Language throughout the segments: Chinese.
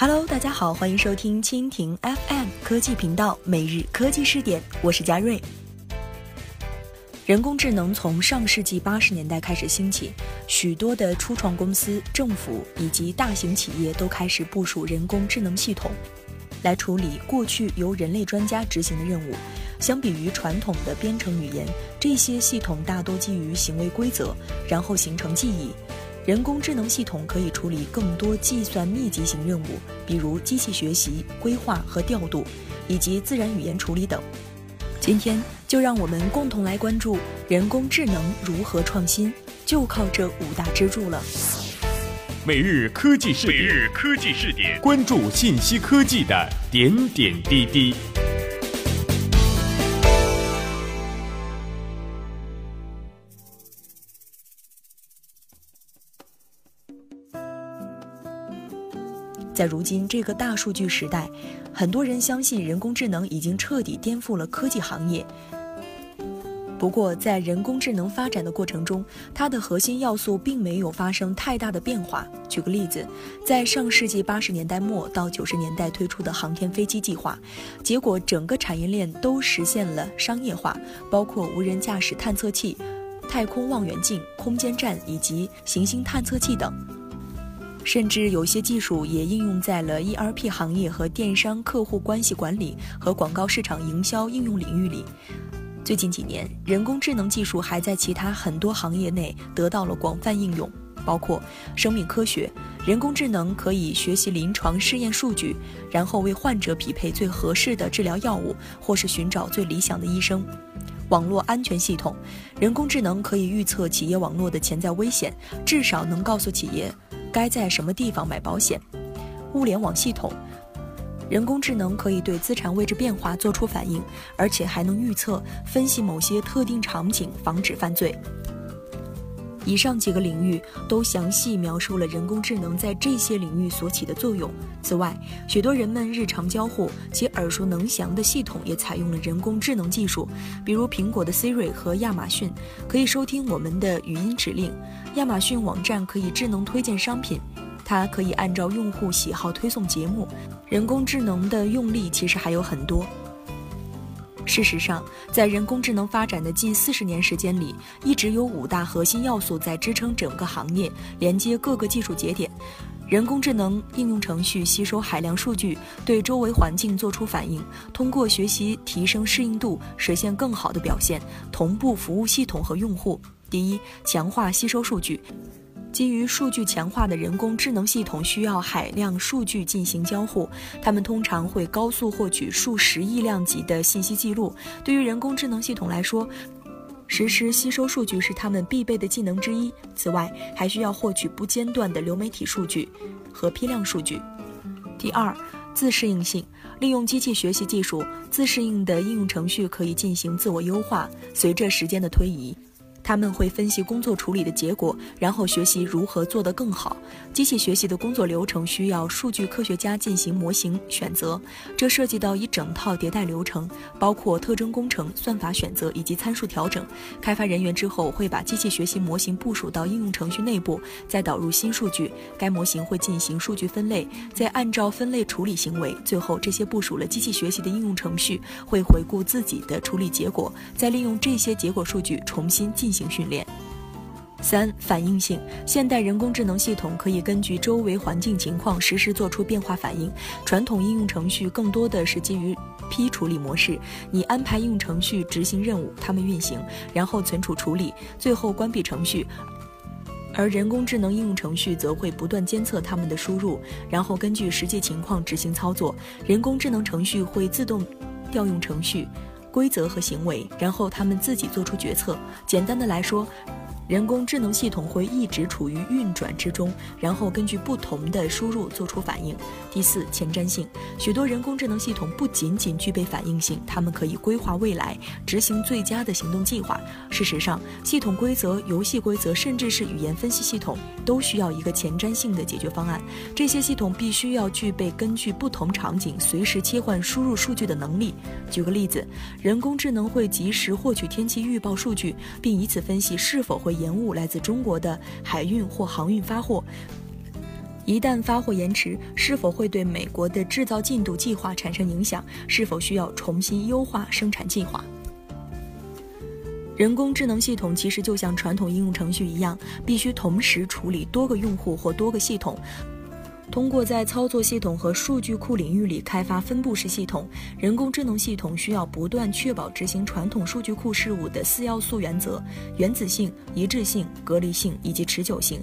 Hello，大家好，欢迎收听蜻蜓 FM 科技频道每日科技视点，我是佳瑞。人工智能从上世纪八十年代开始兴起，许多的初创公司、政府以及大型企业都开始部署人工智能系统，来处理过去由人类专家执行的任务。相比于传统的编程语言，这些系统大多基于行为规则，然后形成记忆。人工智能系统可以处理更多计算密集型任务，比如机器学习、规划和调度，以及自然语言处理等。今天就让我们共同来关注人工智能如何创新，就靠这五大支柱了。每日科技视点，每日科技视点，关注信息科技的点点滴滴。在如今这个大数据时代，很多人相信人工智能已经彻底颠覆了科技行业。不过，在人工智能发展的过程中，它的核心要素并没有发生太大的变化。举个例子，在上世纪八十年代末到九十年代推出的航天飞机计划，结果整个产业链都实现了商业化，包括无人驾驶探测器、太空望远镜、空间站以及行星探测器等。甚至有些技术也应用在了 ERP 行业和电商客户关系管理和广告市场营销应用领域里。最近几年，人工智能技术还在其他很多行业内得到了广泛应用，包括生命科学，人工智能可以学习临床试验数据，然后为患者匹配最合适的治疗药物，或是寻找最理想的医生；网络安全系统，人工智能可以预测企业网络的潜在危险，至少能告诉企业。该在什么地方买保险？物联网系统，人工智能可以对资产位置变化做出反应，而且还能预测、分析某些特定场景，防止犯罪。以上几个领域都详细描述了人工智能在这些领域所起的作用。此外，许多人们日常交互且耳熟能详的系统也采用了人工智能技术，比如苹果的 Siri 和亚马逊可以收听我们的语音指令，亚马逊网站可以智能推荐商品，它可以按照用户喜好推送节目。人工智能的用例其实还有很多。事实上，在人工智能发展的近四十年时间里，一直有五大核心要素在支撑整个行业，连接各个技术节点。人工智能应用程序吸收海量数据，对周围环境做出反应，通过学习提升适应度，实现更好的表现，同步服务系统和用户。第一，强化吸收数据。基于数据强化的人工智能系统需要海量数据进行交互，它们通常会高速获取数十亿量级的信息记录。对于人工智能系统来说，实时吸收数据是他们必备的技能之一。此外，还需要获取不间断的流媒体数据和批量数据。第二，自适应性，利用机器学习技术，自适应的应用程序可以进行自我优化。随着时间的推移。他们会分析工作处理的结果，然后学习如何做得更好。机器学习的工作流程需要数据科学家进行模型选择，这涉及到一整套迭代流程，包括特征工程、算法选择以及参数调整。开发人员之后会把机器学习模型部署到应用程序内部，再导入新数据。该模型会进行数据分类，再按照分类处理行为。最后，这些部署了机器学习的应用程序会回顾自己的处理结果，再利用这些结果数据重新进行。行训练。三、反应性。现代人工智能系统可以根据周围环境情况实时做出变化反应。传统应用程序更多的是基于批处理模式，你安排应用程序执行任务，它们运行，然后存储处理，最后关闭程序。而人工智能应用程序则会不断监测它们的输入，然后根据实际情况执行操作。人工智能程序会自动调用程序。规则和行为，然后他们自己做出决策。简单的来说。人工智能系统会一直处于运转之中，然后根据不同的输入做出反应。第四，前瞻性。许多人工智能系统不仅仅具备反应性，它们可以规划未来，执行最佳的行动计划。事实上，系统规则、游戏规则，甚至是语言分析系统，都需要一个前瞻性的解决方案。这些系统必须要具备根据不同场景随时切换输入数据的能力。举个例子，人工智能会及时获取天气预报数据，并以此分析是否会。延误来自中国的海运或航运发货，一旦发货延迟，是否会对美国的制造进度计划产生影响？是否需要重新优化生产计划？人工智能系统其实就像传统应用程序一样，必须同时处理多个用户或多个系统。通过在操作系统和数据库领域里开发分布式系统，人工智能系统需要不断确保执行传统数据库事务的四要素原则：原子性、一致性、隔离性以及持久性。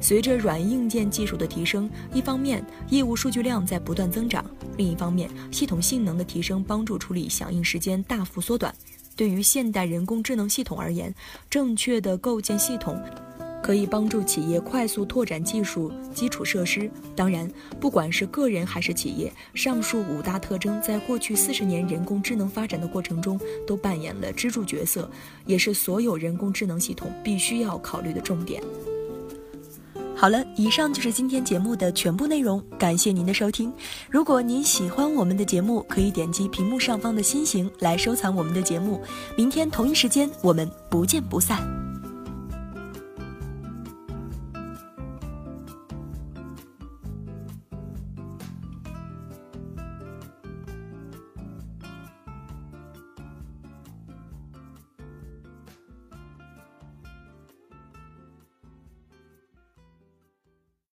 随着软硬件技术的提升，一方面业务数据量在不断增长，另一方面系统性能的提升帮助处理响应时间大幅缩短。对于现代人工智能系统而言，正确的构建系统。可以帮助企业快速拓展技术基础设施。当然，不管是个人还是企业，上述五大特征在过去四十年人工智能发展的过程中都扮演了支柱角色，也是所有人工智能系统必须要考虑的重点。好了，以上就是今天节目的全部内容，感谢您的收听。如果您喜欢我们的节目，可以点击屏幕上方的心形来收藏我们的节目。明天同一时间，我们不见不散。